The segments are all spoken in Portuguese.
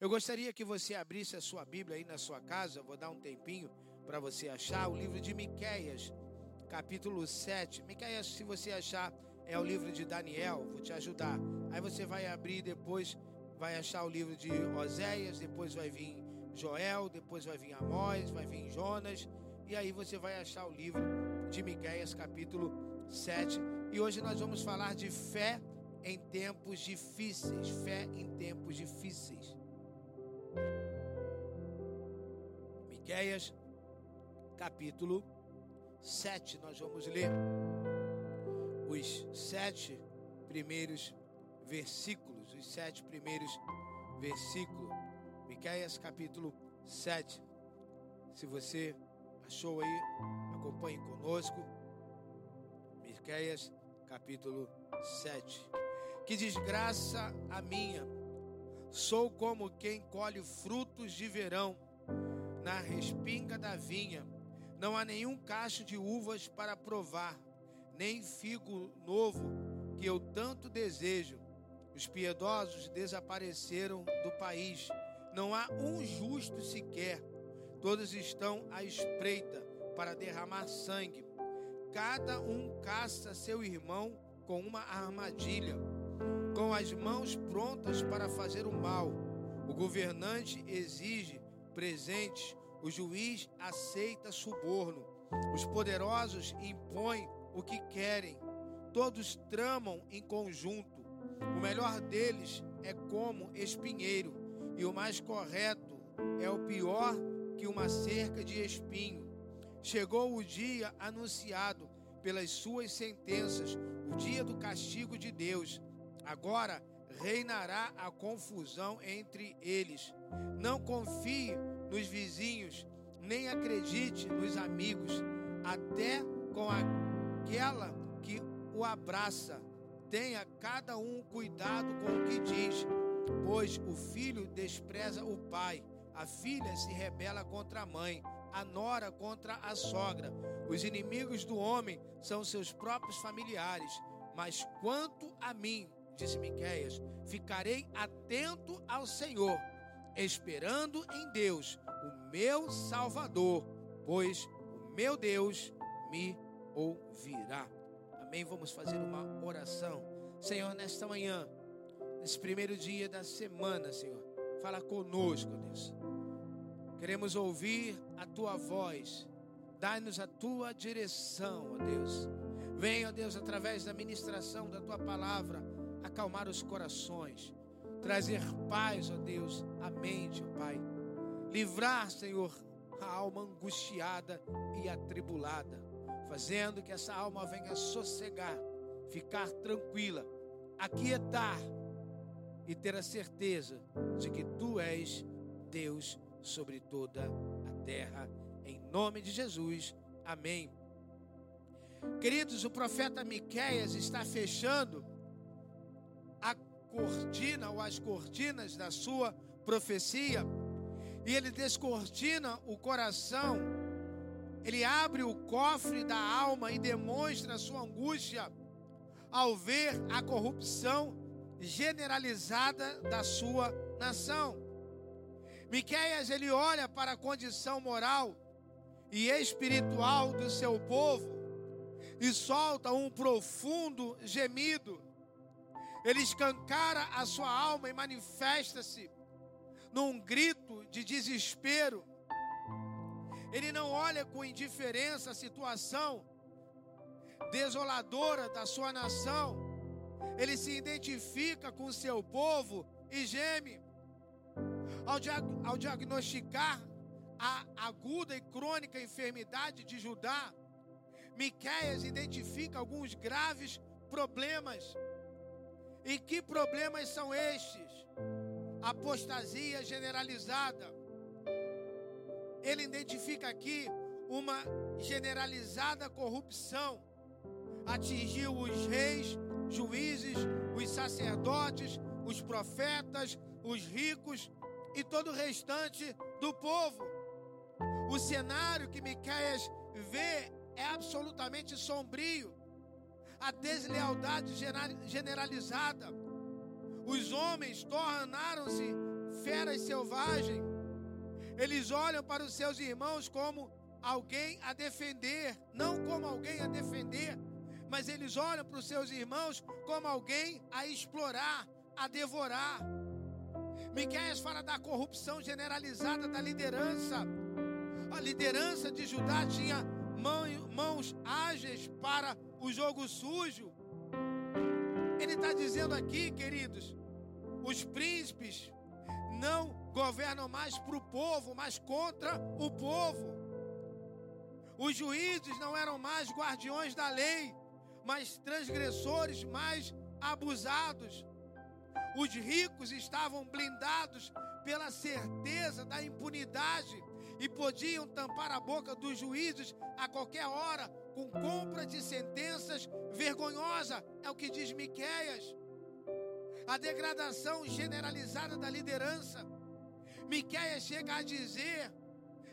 Eu gostaria que você abrisse a sua Bíblia aí na sua casa, vou dar um tempinho para você achar o livro de Miqueias, capítulo 7. Miqueias, se você achar, é o livro de Daniel, vou te ajudar. Aí você vai abrir depois vai achar o livro de Oséias, depois vai vir Joel, depois vai vir Amós, vai vir Jonas, e aí você vai achar o livro de Miqueias, capítulo 7. E hoje nós vamos falar de fé em tempos difíceis, fé em tempos difíceis. Miqueias, capítulo 7, nós vamos ler os sete primeiros versículos, os sete primeiros versículos. Miqueias capítulo 7. Se você achou aí, acompanhe conosco. Miqueias capítulo 7. Que desgraça a minha. Sou como quem colhe frutos de verão na respinga da vinha. Não há nenhum cacho de uvas para provar, nem figo novo que eu tanto desejo. Os piedosos desapareceram do país. Não há um justo sequer. Todos estão à espreita para derramar sangue. Cada um caça seu irmão com uma armadilha, com as mãos prontas para fazer o mal. O governante exige presentes, o juiz aceita suborno. Os poderosos impõem o que querem. Todos tramam em conjunto. O melhor deles é como espinheiro, e o mais correto é o pior que uma cerca de espinho. Chegou o dia anunciado pelas suas sentenças, o dia do castigo de Deus. Agora reinará a confusão entre eles. Não confie nos vizinhos, nem acredite nos amigos, até com aquela que o abraça Tenha cada um cuidado com o que diz, pois o filho despreza o pai, a filha se rebela contra a mãe, a nora contra a sogra. Os inimigos do homem são seus próprios familiares. Mas quanto a mim, disse Miqueias, ficarei atento ao Senhor, esperando em Deus, o meu Salvador, pois o meu Deus me ouvirá. Amém? Vamos fazer uma oração. Senhor, nesta manhã, nesse primeiro dia da semana, Senhor, fala conosco, Deus. Queremos ouvir a tua voz. Dai-nos a tua direção, ó Deus. Venha, ó Deus, através da ministração da tua palavra, acalmar os corações, trazer paz, ó Deus, à mente, ó Pai. Livrar, Senhor, a alma angustiada e atribulada fazendo que essa alma venha sossegar, ficar tranquila, aquietar e ter a certeza de que tu és Deus sobre toda a terra. Em nome de Jesus. Amém. Queridos, o profeta Miqueias está fechando cortina ou as cortinas da sua profecia, e ele descortina o coração ele abre o cofre da alma e demonstra a sua angústia ao ver a corrupção generalizada da sua nação. Miqueias ele olha para a condição moral e espiritual do seu povo e solta um profundo gemido. Ele escancara a sua alma e manifesta-se num grito de desespero ele não olha com indiferença a situação desoladora da sua nação. Ele se identifica com seu povo e geme. Ao, ao diagnosticar a aguda e crônica enfermidade de Judá, Miqueias identifica alguns graves problemas. E que problemas são estes? Apostasia generalizada, ele identifica aqui uma generalizada corrupção. Atingiu os reis, juízes, os sacerdotes, os profetas, os ricos e todo o restante do povo. O cenário que Miqueias vê é absolutamente sombrio. A deslealdade generalizada. Os homens tornaram-se feras selvagens, eles olham para os seus irmãos como alguém a defender, não como alguém a defender, mas eles olham para os seus irmãos como alguém a explorar, a devorar. Miqueias fala da corrupção generalizada da liderança. A liderança de Judá tinha mãos ágeis para o jogo sujo. Ele está dizendo aqui, queridos, os príncipes não governam mais para o povo, mas contra o povo. Os juízes não eram mais guardiões da lei, mas transgressores mais abusados. Os ricos estavam blindados pela certeza da impunidade e podiam tampar a boca dos juízes a qualquer hora com compra de sentenças vergonhosa, é o que diz Miqueias. A degradação generalizada da liderança. Miqueias chega a dizer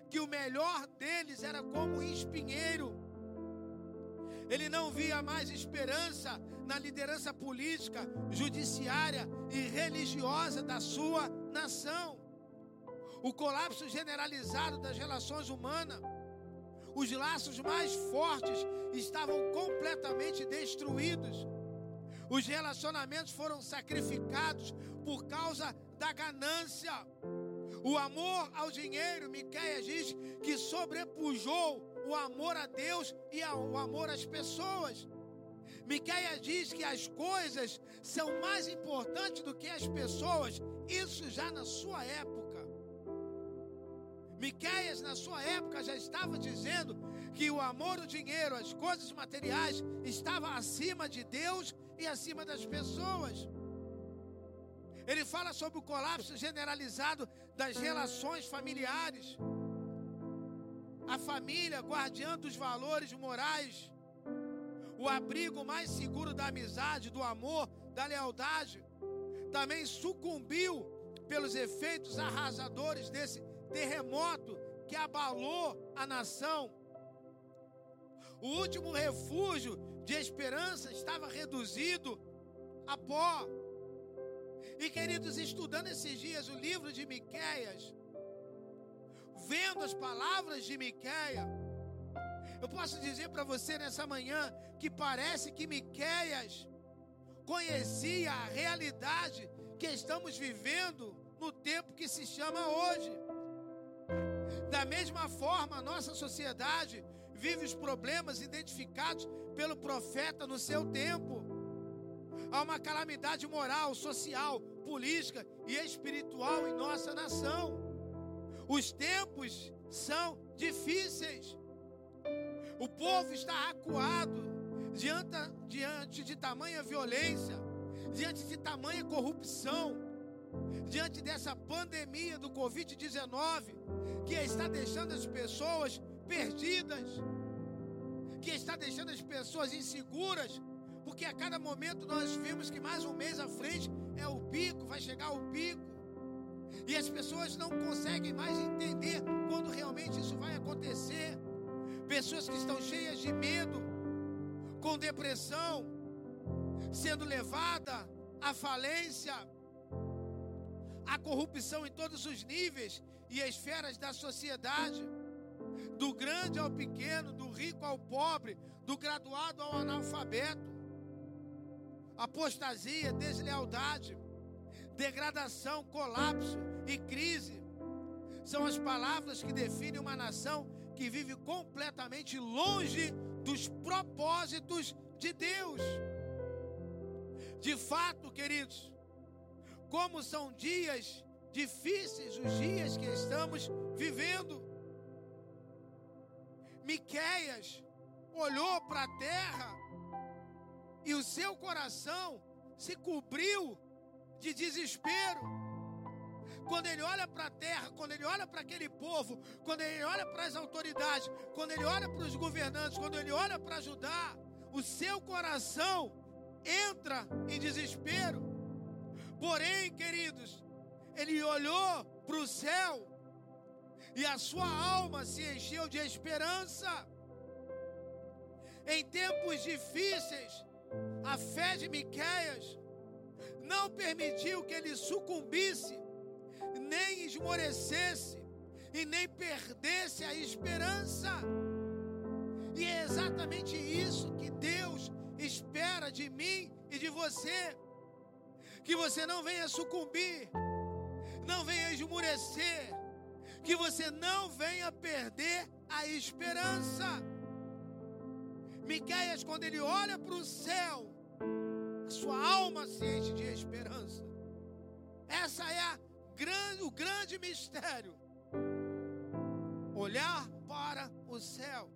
que o melhor deles era como um espinheiro. Ele não via mais esperança na liderança política, judiciária e religiosa da sua nação. O colapso generalizado das relações humanas, os laços mais fortes estavam completamente destruídos. Os relacionamentos foram sacrificados por causa da ganância. O amor ao dinheiro, Miqueias diz que sobrepujou o amor a Deus e o amor às pessoas. Miqueias diz que as coisas são mais importantes do que as pessoas, isso já na sua época. Miqueias, na sua época, já estava dizendo que o amor, o dinheiro, as coisas materiais estava acima de Deus e acima das pessoas. Ele fala sobre o colapso generalizado das relações familiares. A família, guardiã dos valores morais, o abrigo mais seguro da amizade, do amor, da lealdade, também sucumbiu pelos efeitos arrasadores desse terremoto que abalou a nação. O último refúgio de esperança estava reduzido a pó. E queridos, estudando esses dias o livro de Miqueias, vendo as palavras de Miqueias, eu posso dizer para você nessa manhã que parece que Miqueias conhecia a realidade que estamos vivendo no tempo que se chama hoje. Da mesma forma, a nossa sociedade vive os problemas identificados pelo profeta no seu tempo. Há uma calamidade moral, social, política e espiritual em nossa nação. Os tempos são difíceis. O povo está acuado diante, diante de tamanha violência, diante de tamanha corrupção, diante dessa pandemia do Covid-19 que está deixando as pessoas perdidas, que está deixando as pessoas inseguras, porque a cada momento nós vemos que mais um mês à frente é o pico, vai chegar o pico. E as pessoas não conseguem mais entender quando realmente isso vai acontecer. Pessoas que estão cheias de medo, com depressão, sendo levada à falência, à corrupção em todos os níveis e esferas da sociedade, do grande ao pequeno, do rico ao pobre, do graduado ao analfabeto. Apostasia, deslealdade, degradação, colapso e crise são as palavras que definem uma nação que vive completamente longe dos propósitos de Deus. De fato, queridos, como são dias difíceis os dias que estamos vivendo. Miqueias olhou para a terra e o seu coração se cobriu de desespero. Quando ele olha para a terra, quando ele olha para aquele povo, quando ele olha para as autoridades, quando ele olha para os governantes, quando ele olha para ajudar, o seu coração entra em desespero. Porém, queridos, ele olhou para o céu e a sua alma se encheu de esperança. Em tempos difíceis, a fé de Miqueias não permitiu que ele sucumbisse, esmorecesse e nem perdesse a esperança. E é exatamente isso que Deus espera de mim e de você. Que você não venha sucumbir, não venha esmorecer, que você não venha perder a esperança. Miqueias, quando ele olha para o céu, a sua alma se enche de esperança. Essa é grande, o grande mistério. Olhar para o céu.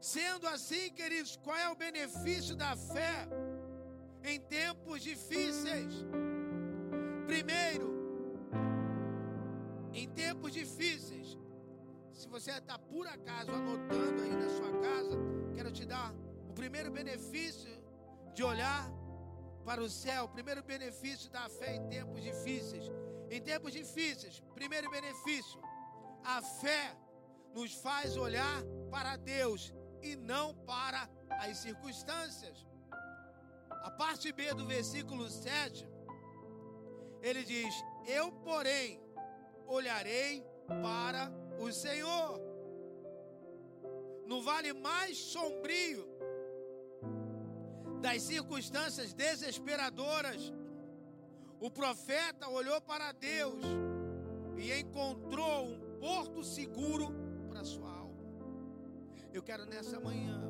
Sendo assim, queridos, qual é o benefício da fé em tempos difíceis? Primeiro, em tempos difíceis, se você está por acaso anotando aí na sua casa, quero te dar o primeiro benefício de olhar para o céu, o primeiro benefício da fé em tempos difíceis. Em tempos difíceis, primeiro benefício, a fé nos faz olhar para Deus e não para as circunstâncias. A parte B do versículo 7, ele diz: Eu, porém, olharei para o Senhor. No vale mais sombrio das circunstâncias desesperadoras, o profeta olhou para Deus e encontrou um porto seguro para sua alma. Eu quero nessa manhã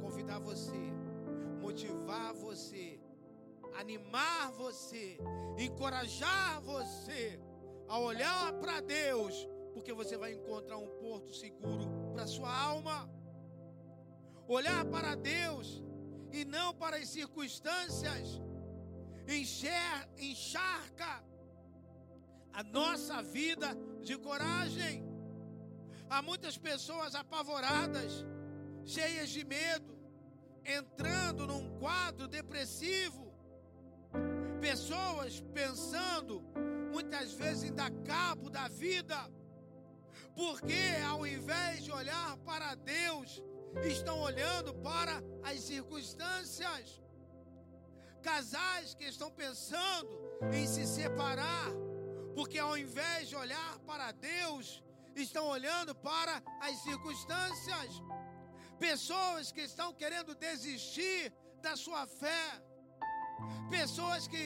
convidar você, motivar você, animar você, encorajar você a olhar para Deus porque você vai encontrar um porto seguro para sua alma. Olhar para Deus e não para as circunstâncias encher, encharca a nossa vida de coragem. Há muitas pessoas apavoradas, cheias de medo, entrando num quadro depressivo. Pessoas pensando muitas vezes em dar cabo da vida porque ao invés de olhar para Deus, estão olhando para as circunstâncias. Casais que estão pensando em se separar, porque ao invés de olhar para Deus, estão olhando para as circunstâncias. Pessoas que estão querendo desistir da sua fé. Pessoas que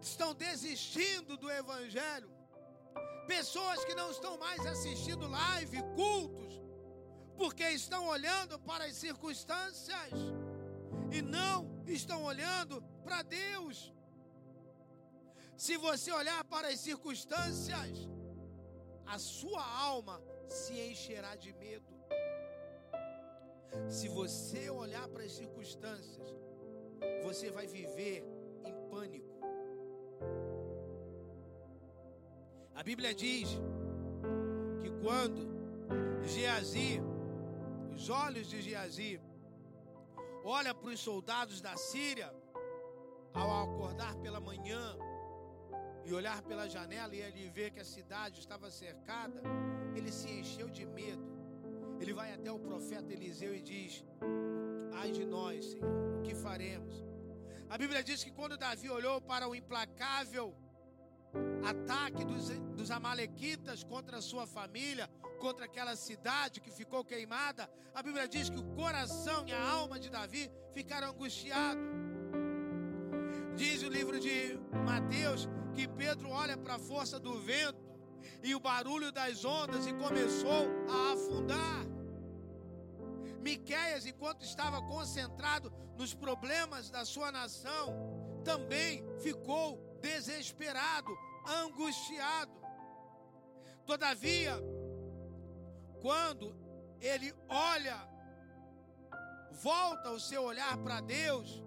estão desistindo do Evangelho Pessoas que não estão mais assistindo live, cultos, porque estão olhando para as circunstâncias e não estão olhando para Deus. Se você olhar para as circunstâncias, a sua alma se encherá de medo. Se você olhar para as circunstâncias, você vai viver em pânico. A Bíblia diz que quando Geazi, os olhos de Geazi, olha para os soldados da Síria, ao acordar pela manhã e olhar pela janela e ele ver que a cidade estava cercada, ele se encheu de medo. Ele vai até o profeta Eliseu e diz: Ai de nós, Senhor, o que faremos? A Bíblia diz que quando Davi olhou para o implacável ataque dos, dos Amalequitas contra a sua família, contra aquela cidade que ficou queimada, a Bíblia diz que o coração e a alma de Davi ficaram angustiados. Diz o livro de Mateus que Pedro olha para a força do vento e o barulho das ondas e começou a afundar. Miqueias, enquanto estava concentrado nos problemas da sua nação, também ficou desesperado, angustiado. Todavia, quando ele olha, volta o seu olhar para Deus,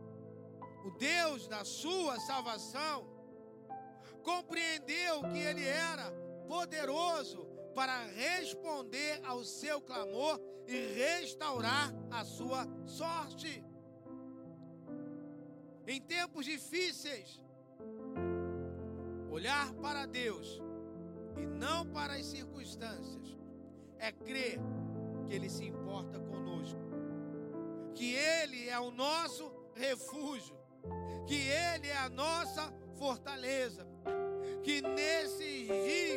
o Deus da sua salvação, compreendeu que ele era poderoso para responder ao seu clamor e restaurar a sua sorte. Em tempos difíceis, olhar para Deus e não para as circunstâncias é crer que Ele se importa conosco, que Ele é o nosso refúgio, que Ele é a nossa fortaleza, que nesses dias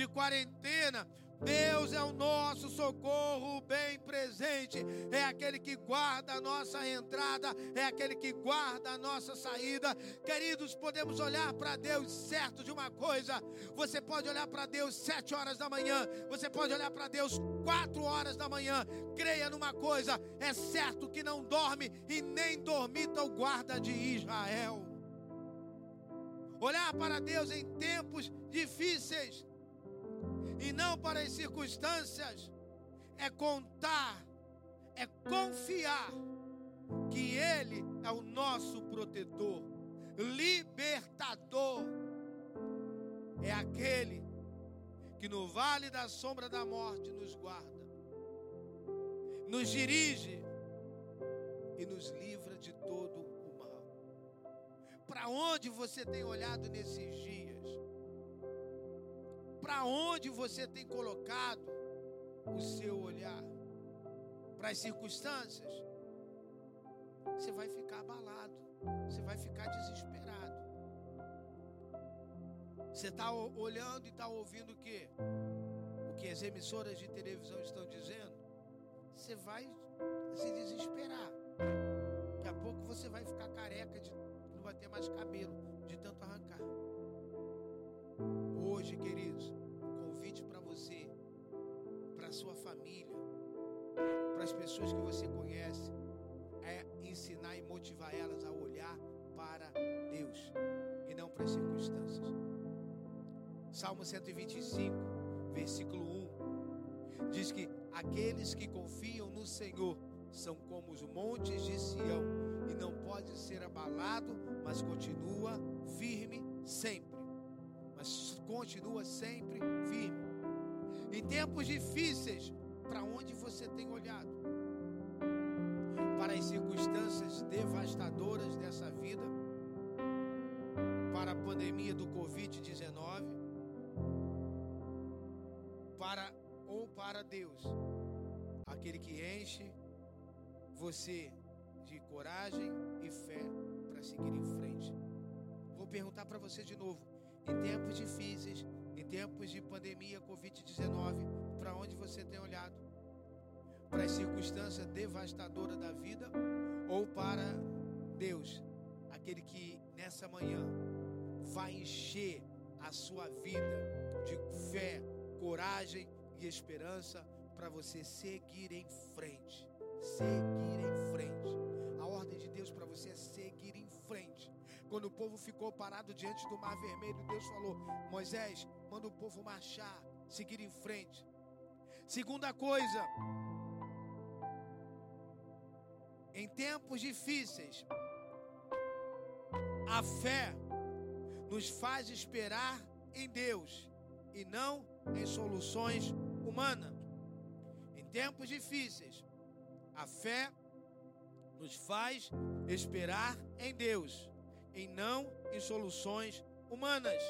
de quarentena, Deus é o nosso socorro bem presente, é aquele que guarda a nossa entrada, é aquele que guarda a nossa saída. Queridos, podemos olhar para Deus certo de uma coisa: você pode olhar para Deus sete horas da manhã, você pode olhar para Deus quatro horas da manhã. Creia numa coisa: é certo que não dorme e nem dormita o guarda de Israel. Olhar para Deus em tempos difíceis e não para as circunstâncias, é contar, é confiar que Ele é o nosso protetor, libertador, é aquele que no vale da sombra da morte nos guarda, nos dirige e nos livra de todo. Para onde você tem olhado nesses dias? Para onde você tem colocado o seu olhar? Para as circunstâncias? Você vai ficar abalado, você vai ficar desesperado. Você está olhando e está ouvindo o que? O que as emissoras de televisão estão dizendo? Você vai se desesperar. Daqui a pouco você vai ficar careca, de, não vai ter mais cabelo de tanto arrancar. Hoje, queridos, convite para você, para sua família, para as pessoas que você conhece, é ensinar e motivar elas a olhar para Deus e não para as circunstâncias. Salmo 125, versículo 1, diz que aqueles que confiam no Senhor são como os montes de Sião e não pode ser abalado, mas continua firme sempre mas continua sempre firme. Em tempos difíceis, para onde você tem olhado? Para as circunstâncias devastadoras dessa vida? Para a pandemia do Covid-19? Para ou para Deus? Aquele que enche você de coragem e fé para seguir em frente. Vou perguntar para você de novo em tempos difíceis, em tempos de pandemia Covid-19, para onde você tem olhado? Para as circunstâncias devastadoras da vida ou para Deus, aquele que nessa manhã vai encher a sua vida de fé, coragem e esperança para você seguir em frente. Seguir em frente. Quando o povo ficou parado diante do Mar Vermelho, Deus falou: Moisés, manda o povo marchar, seguir em frente. Segunda coisa, em tempos difíceis, a fé nos faz esperar em Deus e não em soluções humanas. Em tempos difíceis, a fé nos faz esperar em Deus e não em soluções humanas.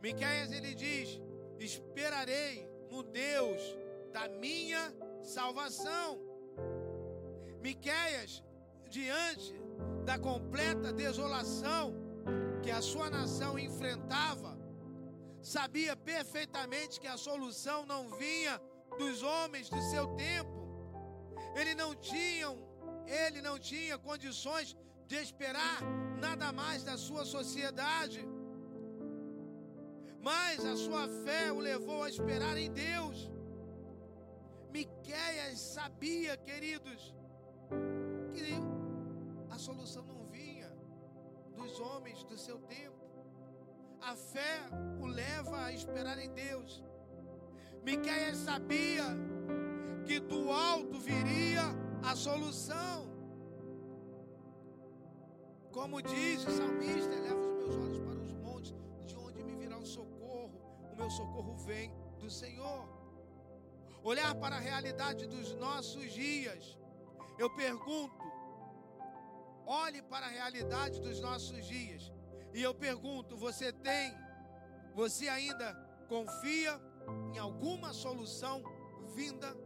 Miqueias ele diz: "Esperarei no Deus da minha salvação". Miqueias, diante da completa desolação que a sua nação enfrentava, sabia perfeitamente que a solução não vinha dos homens de seu tempo. Ele não tinha, ele não tinha condições de esperar nada mais da sua sociedade. Mas a sua fé o levou a esperar em Deus. Miqueias sabia, queridos, que a solução não vinha dos homens do seu tempo. A fé o leva a esperar em Deus. Miqueias sabia que do alto viria a solução. Como diz o salmista, eleva os meus olhos para os montes, de onde me virá o socorro. O meu socorro vem do Senhor. Olhar para a realidade dos nossos dias. Eu pergunto, olhe para a realidade dos nossos dias. E eu pergunto, você tem, você ainda confia em alguma solução vinda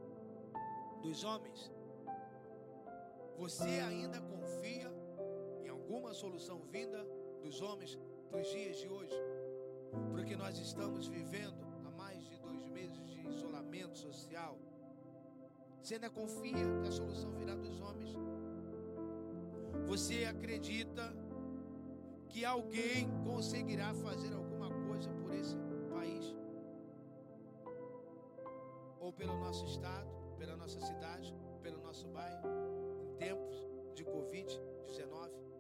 dos homens? Você ainda confia alguma solução vinda dos homens para os dias de hoje, porque nós estamos vivendo isolamento social? Você ainda confia que a solução virá dos homens? Você acredita que alguém conseguirá fazer alguma coisa por esse país? Ou pelo nosso estado, pela nossa cidade, pelo nosso bairro, em tempos de Covid-19?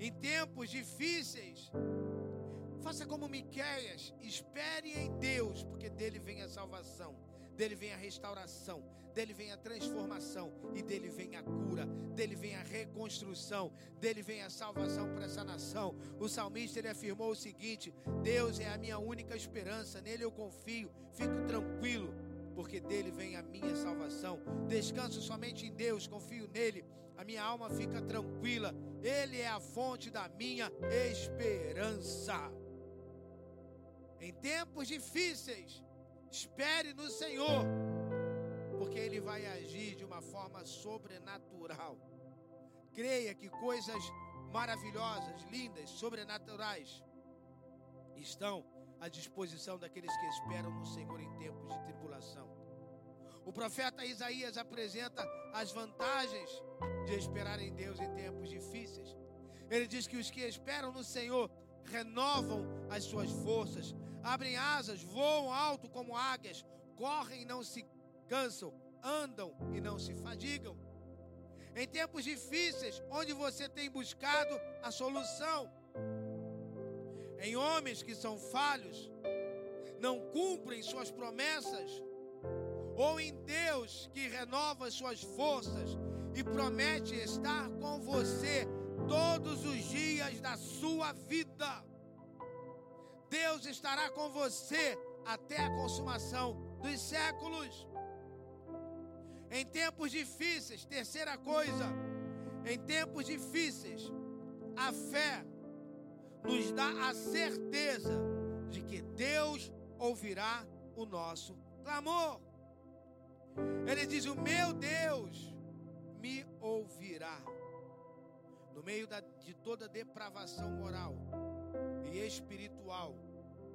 Em tempos difíceis, faça como Miqueias, espere em Deus, porque dele vem a salvação dele vem a restauração, dele vem a transformação e dele vem a cura, dele vem a reconstrução, dele vem a salvação para essa nação. O salmista ele afirmou o seguinte: Deus é a minha única esperança, nele eu confio, fico tranquilo, porque dele vem a minha salvação. Descanso somente em Deus, confio nele. A minha alma fica tranquila, ele é a fonte da minha esperança. Em tempos difíceis, Espere no Senhor, porque Ele vai agir de uma forma sobrenatural. Creia que coisas maravilhosas, lindas, sobrenaturais estão à disposição daqueles que esperam no Senhor em tempos de tribulação. O profeta Isaías apresenta as vantagens de esperar em Deus em tempos difíceis. Ele diz que os que esperam no Senhor renovam as suas forças, abrem asas, voam alto como águias, correm e não se cansam, andam e não se fadigam. Em tempos difíceis, onde você tem buscado a solução, em homens que são falhos, não cumprem suas promessas, ou em Deus que renova suas forças e promete estar com você todos os dias da sua vida. Deus estará com você até a consumação dos séculos. Em tempos difíceis, terceira coisa, em tempos difíceis, a fé nos dá a certeza de que Deus ouvirá o nosso clamor. Ele diz: O meu Deus me ouvirá. No meio da, de toda depravação moral, e espiritual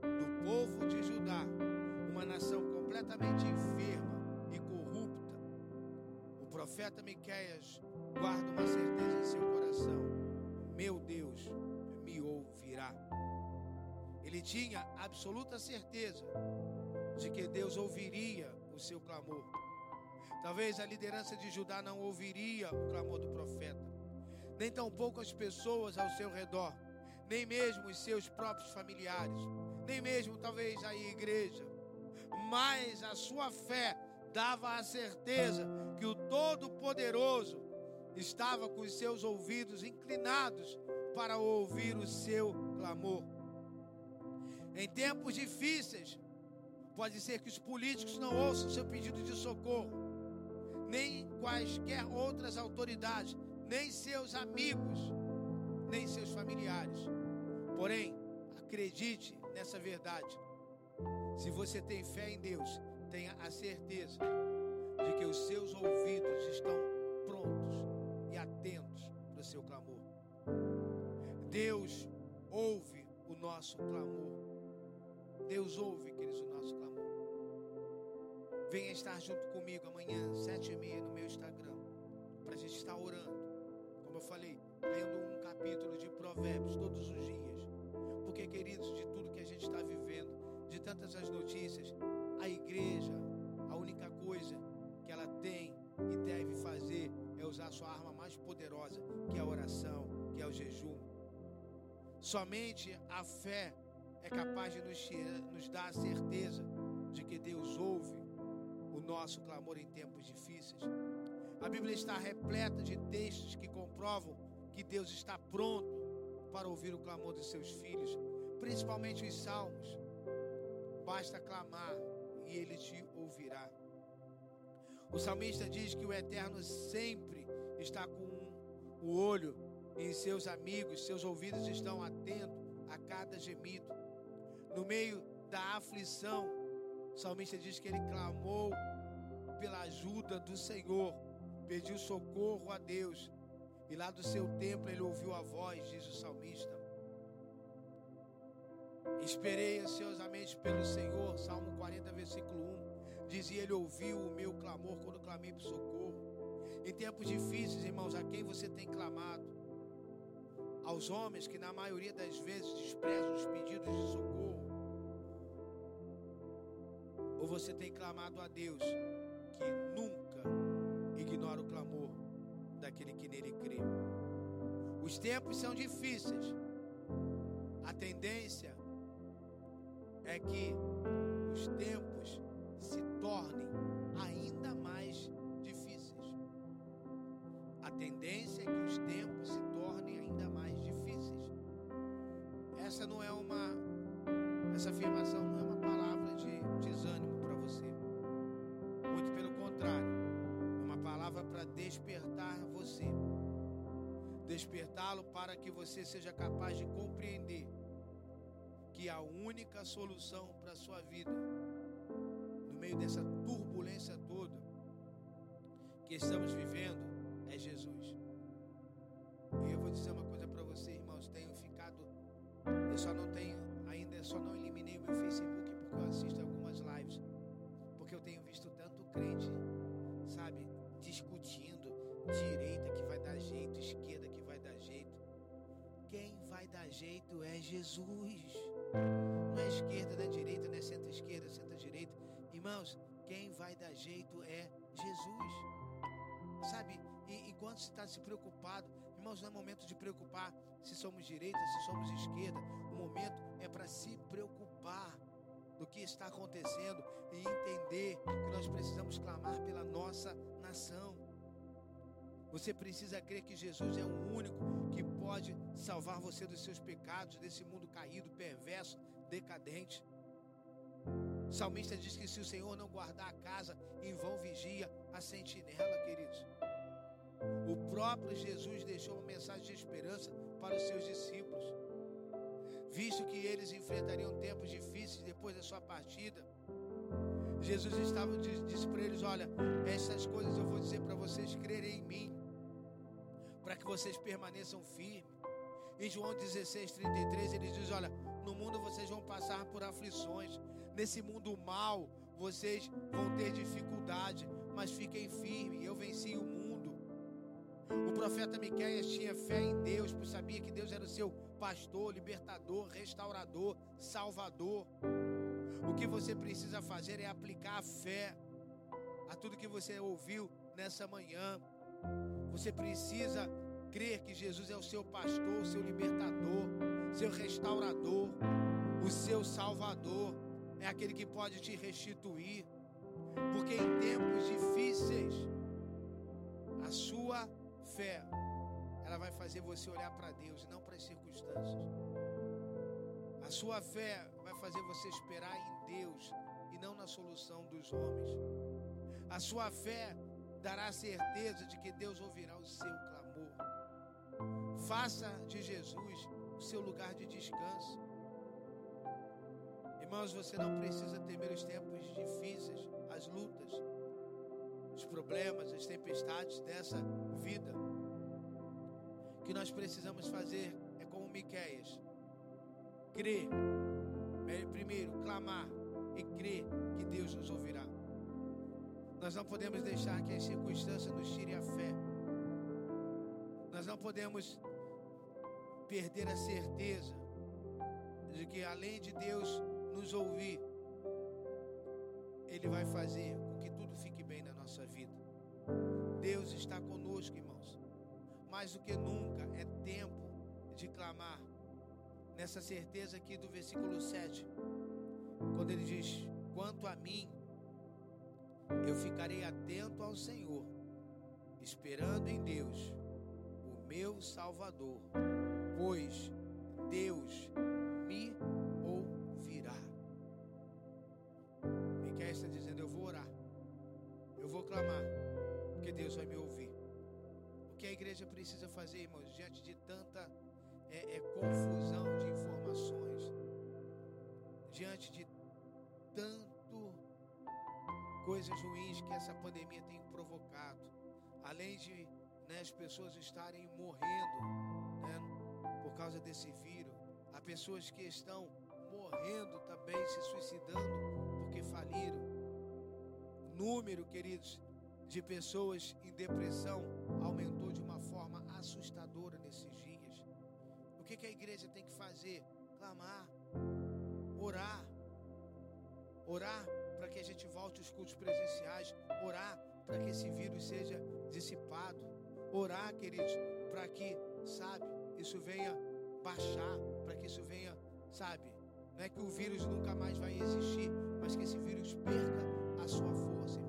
do povo de Judá, uma nação completamente enferma e corrupta, o profeta Miqueias guarda uma certeza em seu coração: meu Deus me ouvirá. Ele tinha absoluta certeza de que Deus ouviria o seu clamor. Talvez a liderança de Judá não ouviria o clamor do profeta, nem tampouco as pessoas ao seu redor nem mesmo os seus próprios familiares, nem mesmo talvez a igreja, mas a sua fé dava a certeza que o Todo-Poderoso estava com os seus ouvidos inclinados para ouvir o seu clamor. Em tempos difíceis, pode ser que os políticos não ouçam seu pedido de socorro, nem quaisquer outras autoridades, nem seus amigos, nem seus familiares. Porém, acredite nessa verdade. Se você tem fé em Deus, tenha a certeza de que os seus ouvidos estão prontos e atentos para o seu clamor. Deus ouve o nosso clamor. Deus ouve, queridos, o nosso clamor. Venha estar junto comigo amanhã, sete e meia, no meu Instagram, para a gente estar orando. Como eu falei, lendo um capítulo de Provérbios todos os dias. Porque, queridos, de tudo que a gente está vivendo, de tantas as notícias, a igreja, a única coisa que ela tem e deve fazer é usar a sua arma mais poderosa, que é a oração, que é o jejum. Somente a fé é capaz de nos, nos dar a certeza de que Deus ouve o nosso clamor em tempos difíceis. A Bíblia está repleta de textos que comprovam que Deus está pronto para ouvir o clamor dos seus filhos, principalmente os salmos. Basta clamar e ele te ouvirá. O salmista diz que o Eterno sempre está com o olho em seus amigos, seus ouvidos estão atentos a cada gemido. No meio da aflição, o salmista diz que ele clamou pela ajuda do Senhor, pediu socorro a Deus e lá do seu templo ele ouviu a voz, diz o salmista. Esperei ansiosamente pelo Senhor, Salmo 40, versículo 1. Dizia ele: ouviu o meu clamor quando clamei por socorro. Em tempos difíceis, irmãos, a quem você tem clamado? Aos homens que, na maioria das vezes, desprezam os pedidos de socorro? Ou você tem clamado a Deus, que nunca ignora o clamor daquele que nele crê? Os tempos são difíceis. A tendência é que os tempos se tornem Despertá-lo para que você seja capaz de compreender que a única solução para a sua vida, no meio dessa turbulência toda que estamos vivendo, é Jesus. E eu vou dizer uma coisa para você, irmãos, tenho ficado, eu só não tenho, ainda só não eliminei o meu Facebook Dar jeito é Jesus. Não é esquerda, não é direita, não é centro-esquerda, centro-direita. Irmãos, quem vai dar jeito é Jesus. Sabe, e, enquanto você está se preocupado, irmãos, não é momento de preocupar se somos direita, se somos esquerda. O momento é para se preocupar do que está acontecendo e entender que nós precisamos clamar pela nossa nação. Você precisa crer que Jesus é o único que pode salvar você dos seus pecados, desse mundo caído, perverso, decadente. O salmista diz que se o Senhor não guardar a casa, em vão vigia a sentinela, queridos. O próprio Jesus deixou uma mensagem de esperança para os seus discípulos. Visto que eles enfrentariam tempos difíceis depois da sua partida, Jesus estava disse para eles: Olha, essas coisas eu vou dizer para vocês crerem em mim para que vocês permaneçam firmes. Em João 16, 33, ele diz: Olha, no mundo vocês vão passar por aflições, nesse mundo mal vocês vão ter dificuldade, mas fiquem firmes, eu venci o mundo. O profeta Miqueias tinha fé em Deus, pois sabia que Deus era o seu pastor, libertador, restaurador, salvador. O que você precisa fazer é aplicar a fé a tudo que você ouviu nessa manhã. Você precisa crer que Jesus é o seu pastor, o seu libertador, seu restaurador, o seu salvador, é aquele que pode te restituir. Porque em tempos difíceis, a sua fé, ela vai fazer você olhar para Deus e não para as circunstâncias. A sua fé vai fazer você esperar em Deus e não na solução dos homens. A sua fé dará certeza de que Deus ouvirá o seu clamor. Faça de Jesus o seu lugar de descanso. Irmãos, você não precisa temer os tempos difíceis, as lutas, os problemas, as tempestades dessa vida. O que nós precisamos fazer é como Miqueias. Crer. Primeiro, clamar e crer que Deus nos ouvirá. Nós não podemos deixar que as circunstâncias nos tirem a fé. Nós não podemos perder a certeza de que além de Deus nos ouvir, Ele vai fazer com que tudo fique bem na nossa vida. Deus está conosco, irmãos. Mais do que nunca é tempo de clamar. Nessa certeza aqui do versículo 7, quando ele diz: Quanto a mim, eu ficarei atento ao Senhor, esperando em Deus, o meu Salvador, pois Deus me ouvirá. Miquel está dizendo: Eu vou orar, eu vou clamar, porque Deus vai me ouvir. O que a igreja precisa fazer, irmãos, diante de tanta é, é, confusão de informações, diante de tanto coisas ruins que essa pandemia tem provocado. Além de né, as pessoas estarem morrendo né, por causa desse vírus, há pessoas que estão morrendo também, se suicidando porque faliram. Número, queridos, de pessoas em depressão aumentou de uma forma assustadora nesses dias. O que, que a igreja tem que fazer? Clamar, orar, orar para que a gente volte aos cultos presenciais, orar para que esse vírus seja dissipado, orar, queridos, para que, sabe, isso venha baixar, para que isso venha, sabe, não é que o vírus nunca mais vai existir, mas que esse vírus perca a sua força